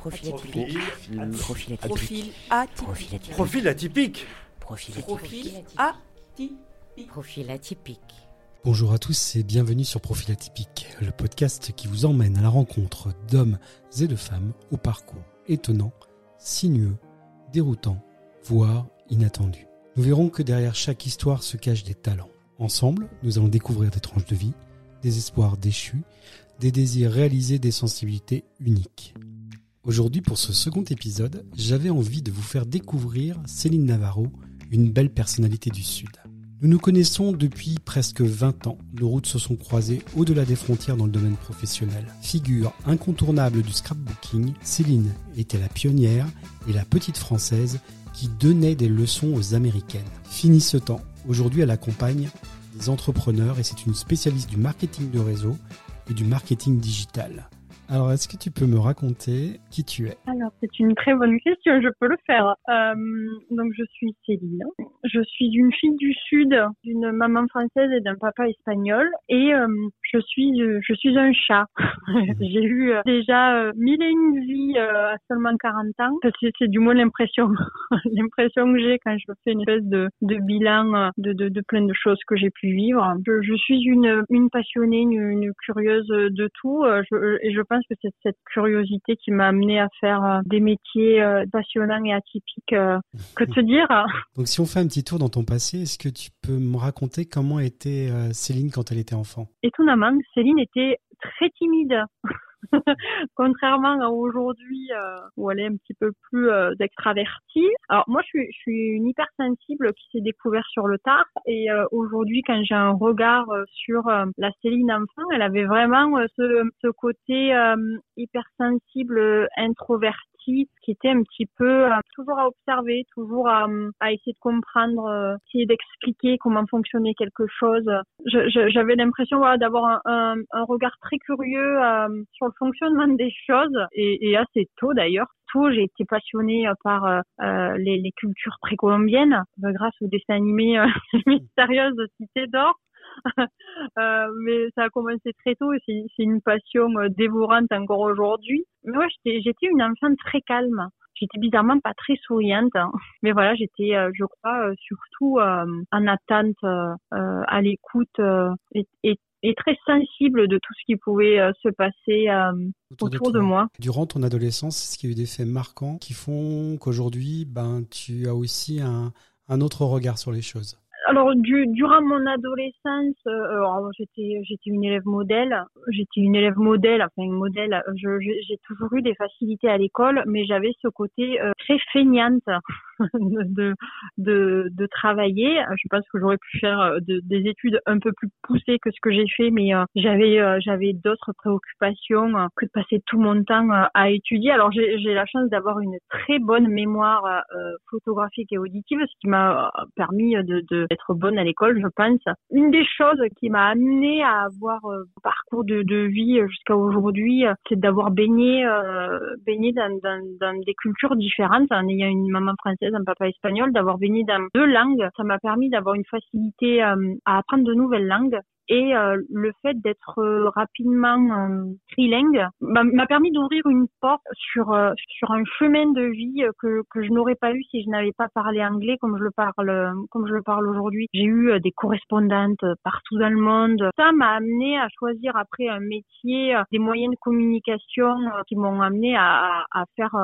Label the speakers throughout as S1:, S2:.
S1: Profil atypique. Profil atypique.
S2: Profil atypique.
S1: Profil atypique.
S3: Profil atypique.
S1: Profil
S2: Profil atypique.
S1: Profil atypique.
S3: Bonjour à tous et bienvenue sur Profil atypique, le podcast qui vous emmène à la rencontre d'hommes et de femmes au parcours étonnant, sinueux, déroutant, voire inattendu. Nous verrons que derrière chaque histoire se cachent des talents. Ensemble, nous allons découvrir des tranches de vie, des espoirs déchus, des désirs réalisés, des sensibilités uniques. Aujourd'hui, pour ce second épisode, j'avais envie de vous faire découvrir Céline Navarro, une belle personnalité du Sud. Nous nous connaissons depuis presque 20 ans. Nos routes se sont croisées au-delà des frontières dans le domaine professionnel. Figure incontournable du scrapbooking, Céline était la pionnière et la petite française qui donnait des leçons aux Américaines. Fini ce temps. Aujourd'hui, elle accompagne des entrepreneurs et c'est une spécialiste du marketing de réseau et du marketing digital. Alors, est-ce que tu peux me raconter qui tu es?
S4: Alors, c'est une très bonne question, je peux le faire. Euh, donc, je suis Céline. Je suis une fille du Sud, d'une maman française et d'un papa espagnol. Et euh, je suis je suis un chat. J'ai eu euh, déjà euh, mille et une vies euh, à seulement 40 ans. C'est, c'est du moins l'impression l'impression que j'ai quand je fais une espèce de, de bilan euh, de, de, de plein de choses que j'ai pu vivre. Je, je suis une, une passionnée, une, une curieuse de tout. euh, Je, et je pense que c'est cette curiosité qui m'a amenée à faire euh, des métiers euh, passionnants et atypiques. euh, Que te dire
S3: Donc, si on fait un petit tour dans ton passé, est-ce que tu peux me raconter comment était Céline quand elle était enfant?
S4: Étonnamment, Céline était très timide. Contrairement à aujourd'hui euh, où elle est un petit peu plus euh, extravertie. Alors moi je suis, je suis une hypersensible qui s'est découverte sur le tard et euh, aujourd'hui quand j'ai un regard euh, sur euh, la Céline enfant, elle avait vraiment euh, ce, ce côté hypersensible introverti qui était un petit peu euh, toujours à observer, toujours à, à essayer de comprendre, euh, essayer d'expliquer comment fonctionnait quelque chose. J'avais l'impression voilà, d'avoir un, un, un regard très curieux euh, sur le fonctionnement des choses et, et assez tôt d'ailleurs. Tôt, j'ai été passionnée euh, par euh, les, les cultures précolombiennes grâce au dessin animé euh, mystérieuse de Cité d'Or. Euh, mais ça a commencé très tôt et c'est c'est une passion euh, dévorante encore aujourd'hui. Mais ouais, j'étais j'étais une enfant très calme. J'étais bizarrement pas très souriante, hein. mais voilà, j'étais, euh, je crois, surtout en attente, à l'écoute et, et, et très sensible de tout ce qui pouvait euh, se passer euh, autour de, moi.
S3: Durant ton adolescence, est-ce qu'il y a eu des faits marquants qui font qu'aujourd'hui, ben, tu as aussi un, un autre regard sur les choses
S4: Alors, du, durant mon adolescence, euh, alors, j'étais j'étais une élève modèle. J'étais une élève modèle, enfin une modèle. J'ai toujours eu des facilités à l'école, mais j'avais ce côté euh, très feignante de, de de travailler. Je pense que j'aurais pu faire euh, de- des études un peu plus poussées que ce que j'ai fait, mais euh, j'avais euh, j'avais d'autres préoccupations que de passer tout mon temps à étudier. Alors j'ai la chance d'avoir une très bonne mémoire photographique et auditive, ce qui m'a permis de de- bonne à l'école, je pense. Une des choses qui m'a amenée à avoir euh, un parcours de, vie jusqu'à aujourd'hui, euh, c'est d'avoir baigné euh, baigné dans, des cultures différentes en ayant une maman française, un papa espagnol, d'avoir baigné dans deux langues. Ça m'a permis d'avoir une facilité à apprendre de nouvelles langues et euh, le fait d'être euh, rapidement euh, trilingue m'a permis d'ouvrir une porte sur euh, sur un chemin de vie que que je n'aurais pas eu si je n'avais pas parlé anglais comme je le parle comme je le parle aujourd'hui. J'ai eu des correspondantes partout dans le monde. Ça m'a amené à choisir après un métier, des moyens de communication qui m'ont amené à, à faire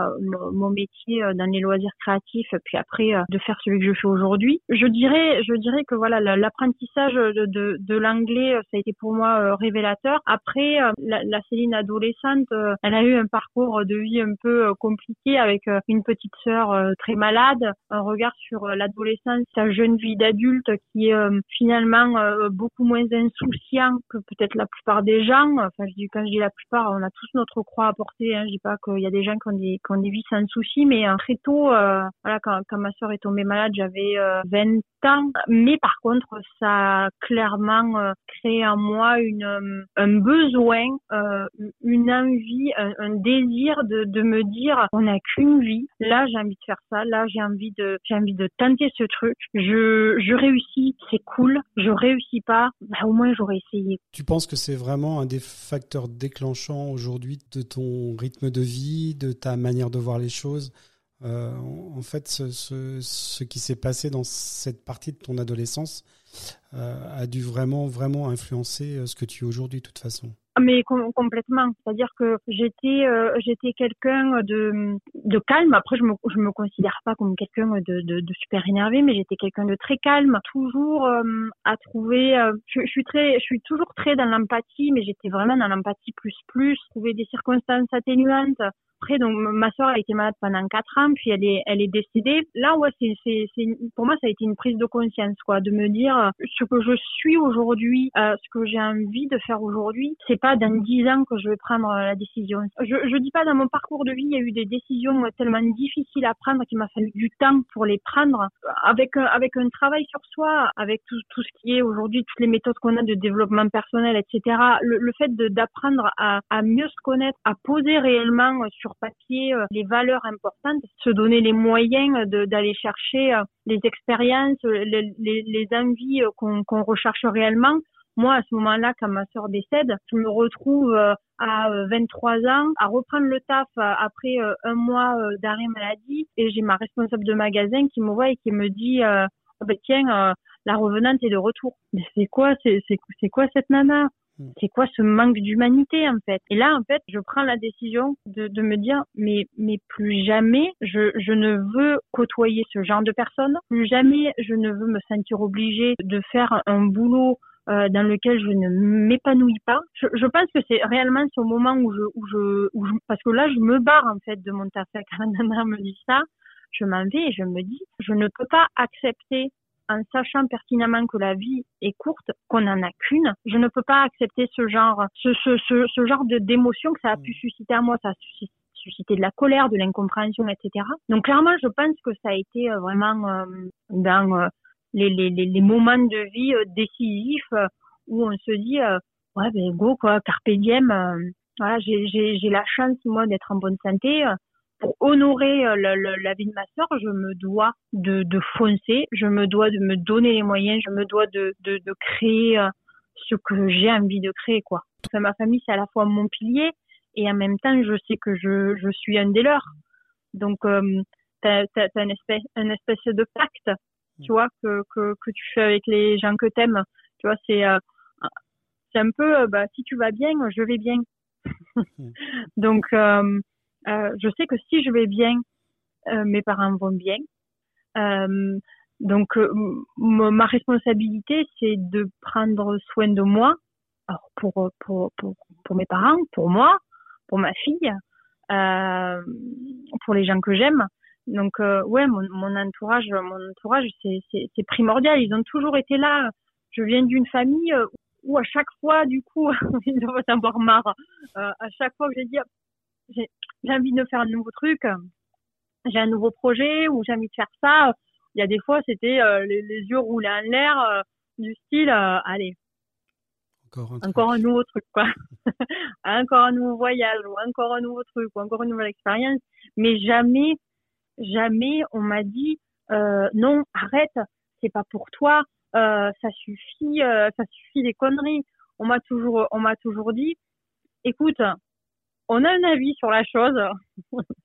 S4: mon métier dans les loisirs créatifs, puis après de faire celui que je fais aujourd'hui. Je dirais, je dirais que voilà, la- l'apprentissage de, de, de l'anglais, euh, ça a été pour moi euh, révélateur. Après, euh, la, la Céline adolescente, elle a eu un parcours de vie un peu compliqué avec une petite sœur très malade, un regard sur l'adolescence, sa jeune vie d'adulte qui est finalement beaucoup moins insouciant que peut-être la plupart des gens. Enfin, je dis quand je dis la plupart, on a tous notre croix à porter. Hein. Je dis pas qu'il y a des gens qui ont des, qui ont des vies sans souci, mais très tôt, euh, voilà, quand, quand ma sœur est tombée malade, j'avais euh, 20 ans. Mais par contre, ça a clairement euh, créé en moi une, euh, un besoin, euh, une envie, un, désir de, de, me dire on n'a qu'une vie. Là, j'ai envie de faire ça. Là, j'ai envie de, j'ai envie de tenter ce truc. Je, je réussis, c'est cool. Je réussis pas, bah, au moins j'aurais essayé.
S3: Tu penses que c'est vraiment un des facteurs déclenchants aujourd'hui de ton rythme de vie, de ta manière de voir les choses? Euh, en fait, ce, ce, qui s'est passé dans cette partie de ton adolescence a dû vraiment, vraiment influencer euh, ce que tu es aujourd'hui, de toute façon.
S4: Mais com complètement. C'est-à-dire que j'étais euh, j'étais quelqu'un de, de calme. Après, je me, je me considère pas comme quelqu'un de, de, super énervé, mais j'étais quelqu'un de très calme, toujours euh, à trouver. Euh, je, je, suis très, je suis toujours très dans l'empathie, mais j'étais vraiment dans l'empathie plus plus. Trouver des circonstances atténuantes après, donc ma soeur a été malade pendant quatre ans, puis elle est, elle est décédée. Là, ouais, c'est, c'est, c'est, pour moi, ça a été une prise de conscience, quoi, de me dire euh, ce que je suis aujourd'hui, euh, ce que j'ai envie de faire aujourd'hui. C'est pas dans dix ans que je vais prendre euh, la décision. Je, je dis pas dans mon parcours de vie, il y a eu des décisions tellement difficiles à prendre qu'il m'a fallu du temps pour les prendre. Avec avec un travail sur soi, avec tout, tout ce qui est aujourd'hui, toutes les méthodes qu'on a de développement personnel, etc. Le, le fait de, d'apprendre à, à mieux se connaître, à poser réellement sur sur papier euh, les valeurs importantes, se donner les moyens d'aller chercher euh, les expériences, les, les, les envies euh, qu'on qu'on recherche réellement. Moi, à ce moment-là, quand ma sœur décède, je me retrouve à 23 ans à reprendre le taf après un mois d'arrêt maladie et j'ai ma responsable de magasin qui me voit et qui me dit oh ben tiens la revenante est de retour. C'est quoi c'est quoi cette nana? C'est quoi ce manque d'humanité en fait? Et là en fait, je prends la décision de, de me dire mais mais plus jamais je, je ne veux côtoyer ce genre de personnes. Plus jamais je ne veux me sentir obligée de faire un boulot euh, dans lequel je ne m'épanouis pas. Je, je, pense que c'est réellement ce moment où je, où je, où je, parce que là je me barre en fait de mon taf quand Nana me dit ça. Je m'en vais et je me dis, je ne peux pas accepter en sachant pertinemment que la vie est courte, qu'on n'en a qu'une, je ne peux pas accepter ce genre, ce, ce, ce, ce genre de d'émotion que ça a pu mm. susciter à moi. Ça a suscité de la colère, de l'incompréhension, etc. Donc clairement, je pense que ça a été euh, vraiment euh, dans euh, les, les, les, moments de vie décisifs où on se dit ouais ben go quoi, carpe diem. voilà, j'ai j'ai la chance moi d'être en bonne santé pour honorer euh, la, vie de ma sœur, je me dois de, de, foncer, je me dois de me donner les moyens, je me dois de, de, de créer euh, ce que j'ai envie de créer, quoi. Enfin, ma famille, c'est à la fois mon pilier et en même temps, je sais que je, je suis un des leurs. Donc, euh, t'as as, as, une espèce, une espèce de pacte, tu vois, que, que, que tu fais avec les gens que t'aimes. Tu vois, c'est euh, un peu, bah, si tu vas bien, je vais bien. Donc, euh, euh, je sais que si je vais bien, euh, mes parents vont bien. Euh, donc, ma responsabilité, c'est de prendre soin de moi, pour, pour, pour, mes parents, pour moi, pour ma fille, pour les gens que j'aime. Donc, ouais, mon, mon entourage, mon entourage, c'est primordial. Ils ont toujours été là. Je viens d'une famille où à chaque fois, du coup, ils doivent avoir marre. à chaque fois que j'ai dit, j'ai envie de faire un nouveau truc, j'ai un nouveau projet ou j'ai envie de faire ça. Il y a des fois, c'était euh, les, les, yeux roulés en l'air, euh, du style, euh, allez, encore un, encore un nouveau truc, quoi. encore un nouveau voyage, ou encore un nouveau truc, ou encore une nouvelle expérience. Mais jamais, jamais on m'a dit, non, arrête, c'est pas pour toi, ça suffit, ça suffit les conneries. On m'a toujours, on m'a toujours dit, écoute, on a un avis sur la chose,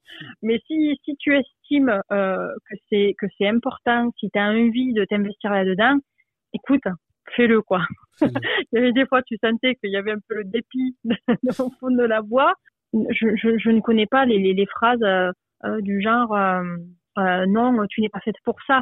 S4: mais si, si tu estimes euh, que c'est que c'est important, si tu as envie de t'investir là-dedans, écoute, fais-le quoi. Il y avait des fois tu sentais qu'il y avait un peu le dépit au fond de la voix. Je, je, je ne connais pas les, les, les phrases euh, euh du genre euh, euh, non, tu n'es pas faite pour ça.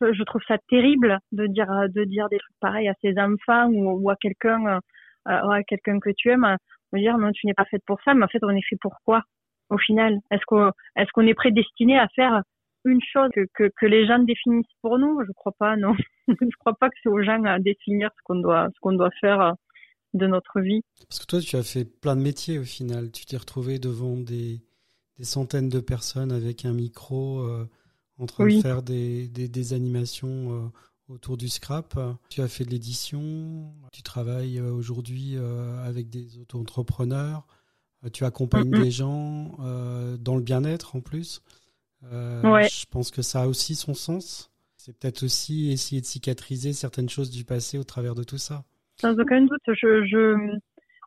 S4: Je, trouve ça terrible de dire de dire des trucs pareils à ses enfants ou, ou à quelqu'un à quelqu'un que tu aimes dire non, tu n'es pas faite pour ça, mais en fait, on est fait pour quoi au final? Est-ce qu'on est, qu'on est prédestiné à faire une chose que, que, que, les gens définissent pour nous? Je crois pas, non. je crois pas que c'est aux gens à définir ce qu'on doit, ce qu'on doit faire euh, de notre vie.
S3: Parce que toi, tu as fait plein de métiers au final. Tu t'es retrouvé devant des, des, centaines de personnes avec un micro euh, en train de faire des, des, des animations euh, autour du scrap. Tu as fait de l'édition, tu travailles euh, aujourd'hui euh, avec des auto-entrepreneurs, euh, tu accompagnes des gens dans le bien-être en plus. Je pense que ça a aussi son sens. C'est peut-être aussi essayer de cicatriser certaines choses du passé au travers de tout ça.
S4: Sans aucun doute. Je,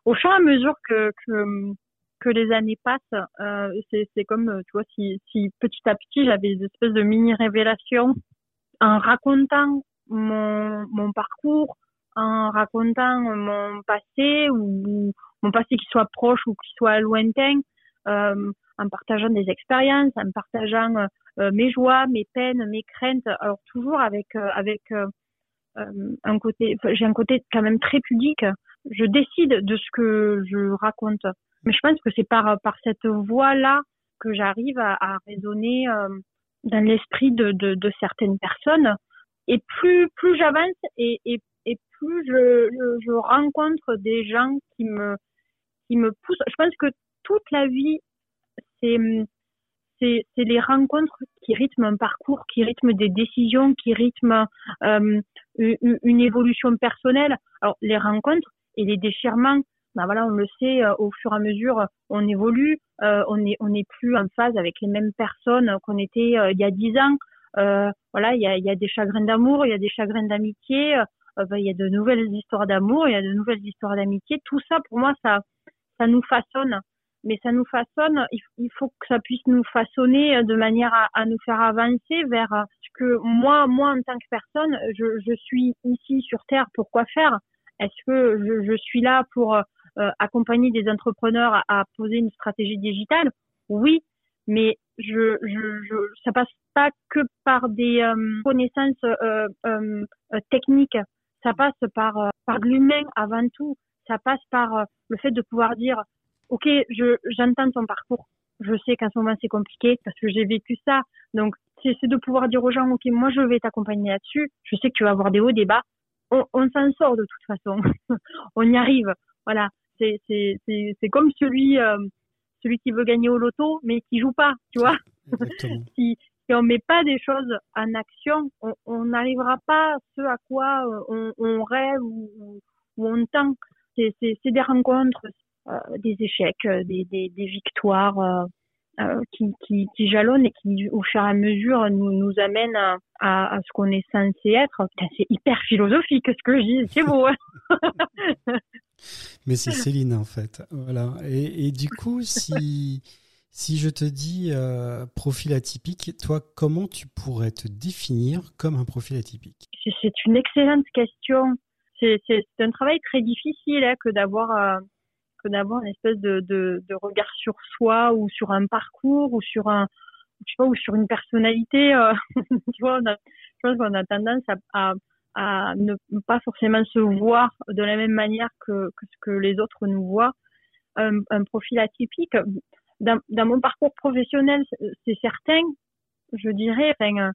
S4: Au fur et à mesure que, que, que les années passent, c'est comme, tu vois, si, si petit à petit j'avais des espèces de mini-révélations en racontant mon, mon parcours en racontant mon passé ou mon passé qui soit proche ou qui soit lointain, euh, en partageant des expériences, en partageant euh, mes joies, mes peines, mes craintes, alors toujours avec euh, avec euh, un côté, j'ai un côté quand même très pudique. Je décide de ce que je raconte, mais je pense que c'est par par cette voie là que j'arrive à, à raisonner dans l'esprit de, de certaines personnes et plus j'avance et, plus je, rencontre des gens qui me qui me poussent. Je pense que toute la vie, c'est c'est les rencontres qui rythment un parcours, qui rythment des décisions, qui rythment euh, une, évolution personnelle. Alors les rencontres et les déchirements, ben voilà, on le sait, euh, au fur et à mesure, on évolue, euh, on est on n'est plus en phase avec les mêmes personnes qu'on était il y a dix ans. Euh, voilà, il y a, des chagrins d'amour, il y a des chagrins d'amitié, euh, ben, il y a de nouvelles histoires d'amour, il y a de nouvelles histoires d'amitié. Tout ça, pour moi, ça, ça nous façonne. Mais ça nous façonne, il, faut que ça puisse nous façonner de manière à, nous faire avancer vers ce que moi, moi en tant que personne, je, suis ici sur Terre pour quoi faire? Est-ce que je, suis là pour euh, accompagner des entrepreneurs à, poser une stratégie digitale? Oui, mais je, je, je, ça passe pas que par des euh, connaissances euh, euh, techniques, ça passe par par l'humain avant tout. Ça passe par le fait de pouvoir dire, ok, je j'entends ton parcours, je sais qu'en ce moment c'est compliqué parce que j'ai vécu ça, donc c'est de pouvoir dire aux gens, ok, moi je vais t'accompagner là-dessus. Je sais que tu vas avoir des hauts, des bas. On, on s'en sort de toute façon. on y arrive. Voilà. C'est c'est c'est comme celui celui qui veut gagner au loto, mais qui joue pas, tu vois. si, si on met pas des choses en action, on n'arrivera pas à ce à quoi euh, on, on rêve ou, ou, on tend. C'est des rencontres, euh, des échecs, euh, des, des, des victoires euh, euh, qui, qui, qui, jalonnent et qui, au fur et à mesure, nous, nous amènent à, à, à ce qu'on est censé être. C'est hyper philosophique ce que je dis, c'est beau. Hein
S3: Mais c'est Céline en fait. Voilà. Et, du coup, si si je te dis euh, profil atypique, toi, comment tu pourrais te définir comme un profil atypique?
S4: C'est une excellente question. C'est un travail très difficile hein, que d'avoir euh, que d'avoir une espèce de, de, regard sur soi ou sur un parcours ou sur un je sais ou sur une personnalité. Euh, tu vois, on a, je pense qu'on a tendance à à ne pas forcément se voir de la même manière que, ce que les autres nous voient. Un, profil atypique, dans, mon parcours professionnel, c'est certain, je dirais. Enfin,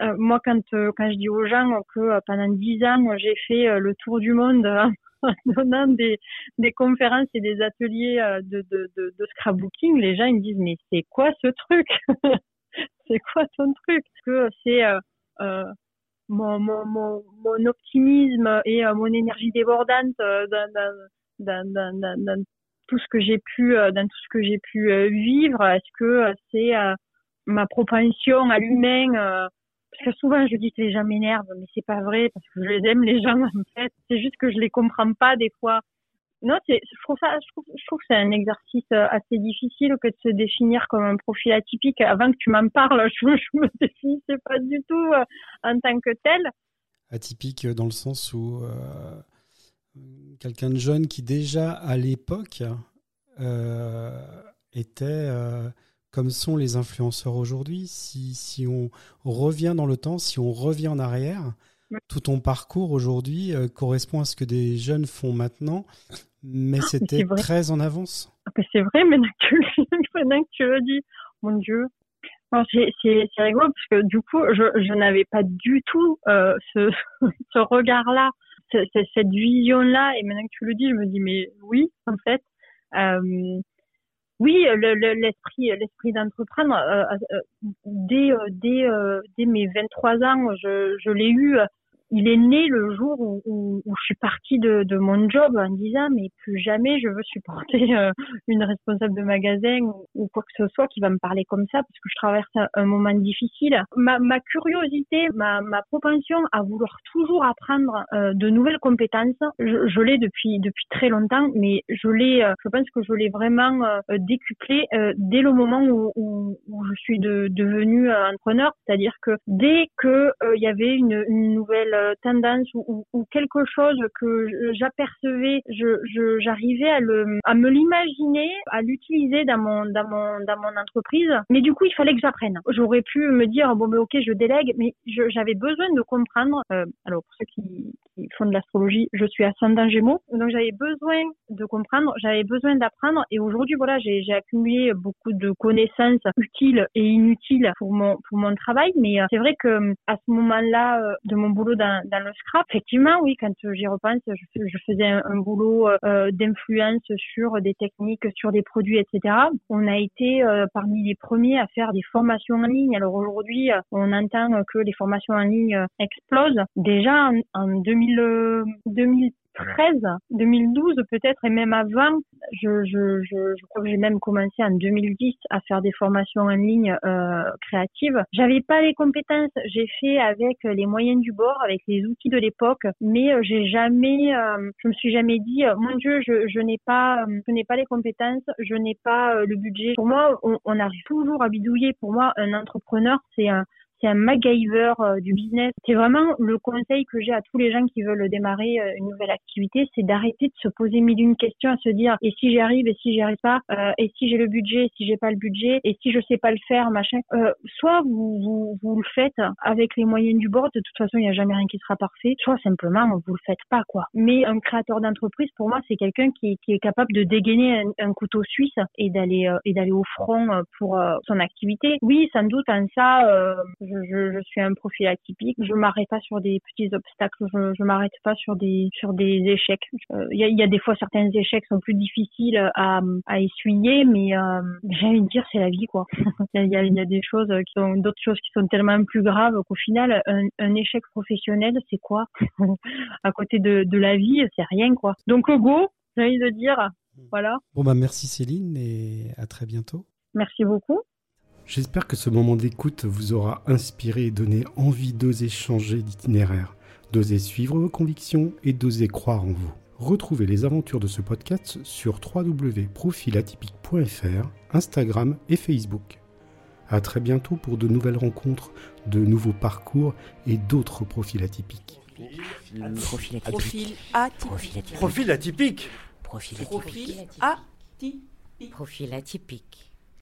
S4: euh, moi, quand, euh, quand je dis aux gens que euh, pendant dix ans, j'ai fait euh, le tour du monde en donnant des, conférences et des ateliers de scrapbooking, les gens ils me disent mais c'est quoi ce truc? C'est quoi ton truc? Que c'est mon, mon, mon, mon, optimisme et euh, mon énergie débordante euh, dans, dans, dans, dans, tout ce que j'ai pu euh, dans tout ce que j'ai pu vivre. Est-ce que c'est ma propension à l'humain parce que souvent je dis que les gens m'énervent mais c'est pas vrai parce que je les aime les gens en fait. C'est juste que je les comprends pas des fois non, je trouve ça, je trouve, je trouve que c'est un exercice euh, assez difficile que de se définir comme un profil atypique. Avant que tu m'en parles, je, je me définissais pas du tout euh, en tant que tel.
S3: Atypique dans le sens où euh, quelqu'un de jeune qui déjà à l'époque euh, était comme sont les influenceurs aujourd'hui. Si, si on revient dans le temps, si on revient en arrière, tout ton parcours aujourd'hui correspond à ce que des jeunes font maintenant mais c'était très en avance.
S4: Ah, c'est vrai, maintenant que, maintenant que tu le dis, mon Dieu. C'est rigolo parce que du coup, je, je n'avais pas du tout euh, ce, ce regard-là, cette vision-là. Et maintenant que tu le dis, je me dis, mais oui, en fait. Euh, Oui, le- le- l'esprit, d'entreprendre. euh, dès, dès, dès mes 23 ans, je, je l'ai eu. Il est né le jour où, où, où je suis partie de, de mon job en disant mais plus jamais je veux supporter euh, une responsable de magasin ou, ou quoi que ce soit qui va me parler comme ça parce que je traverse un, moment difficile. Ma, ma curiosité, ma, ma propension à vouloir toujours apprendre euh, de nouvelles compétences, je, je l'ai depuis depuis très longtemps, mais je l'ai, euh, je pense que je l'ai vraiment euh, décuplé euh, dès le moment où, où, où je suis de, devenue euh, entrepreneur, c'est-à-dire que dès que il y avait une, une nouvelle tendance ou, quelque chose que j'apercevais, je, j'arrivais à me l'imaginer, à l'utiliser dans mon, dans mon, dans mon entreprise. Mais du coup, il fallait que j'apprenne. J'aurais pu me dire bon, mais ok, je délègue, mais j'avais besoin de comprendre. euh, alors pour ceux qui, qui font de l'astrologie, je suis ascendant Gémeaux, donc j'avais besoin de comprendre, j'avais besoin d'apprendre. Et aujourd'hui, voilà, j'ai, accumulé beaucoup de connaissances utiles et inutiles pour mon, pour mon travail. Mais euh, c'est vrai que à ce moment-là euh, de mon boulot dans, le scrap, effectivement, oui, quand j'y repense, je, fais- je faisais un, boulot euh, d'influence sur des techniques, sur des produits, etc. On a été euh, parmi les premiers à faire des formations en ligne. Alors aujourd'hui, euh, on entend que les formations en ligne euh, explosent. Déjà en, en 2000, euh, 2013, 2012 peut-être, et même avant, je, crois que j'ai même commencé en 2010 à faire des formations en ligne euh, créatives. J'avais pas les compétences, j'ai fait avec les moyens du bord, avec les outils de l'époque, mais euh, j'ai jamais, euh, je me suis jamais dit, mon Dieu, je, n'ai pas, je n'ai pas les compétences, je n'ai pas le budget. Pour moi, on, on arrive toujours à bidouiller. Pour moi, un entrepreneur, c'est un c'est un MacGyver euh, du business. C'est vraiment le conseil que j'ai à tous les gens qui veulent démarrer euh, une nouvelle activité, c'est d'arrêter de se poser mille une questions, à se dire et si j'y arrive, et si j'y arrive pas, euh, et si j'ai le budget, et si j'ai pas le budget, et si je sais pas le faire, machin. Euh, soit vous, vous vous le faites avec les moyens du bord, de toute façon il n'y a jamais rien qui sera parfait. Soit simplement vous le faites pas quoi. Mais un créateur d'entreprise, pour moi, c'est quelqu'un qui, qui est capable de dégainer un, couteau suisse et d'aller euh, et d'aller au front euh, pour son activité. Oui, sans doute en ça. Euh, je, je, je suis un profil atypique. Je m'arrête pas sur des petits obstacles. Je, je m'arrête pas sur des sur des échecs. Euh, Il y, a, il y a des fois certains échecs sont plus difficiles à, à essuyer, mais euh, j'ai envie de dire c'est la vie quoi. Il y, a, y a des choses qui sont d'autres choses qui sont tellement plus graves qu'au final un, un échec professionnel c'est quoi? À côté de, de la vie c'est rien quoi. Donc go, j'ai envie de dire voilà.
S3: Bon bah merci Céline et à très bientôt.
S4: Merci beaucoup.
S3: J'espère que ce moment d'écoute vous aura inspiré et donné envie d'oser changer d'itinéraire, d'oser suivre vos convictions et d'oser croire en vous. Retrouvez les aventures de ce podcast sur www.profilatypique.fr, Instagram et Facebook. À très bientôt pour de nouvelles rencontres, de nouveaux parcours et d'autres profils atypiques.
S1: Profil atypique.
S2: Profil atypique.
S1: Profil atypique.
S5: Profil atypique.
S1: Profil atypique.
S2: Profil atypique.
S1: Profil atypique.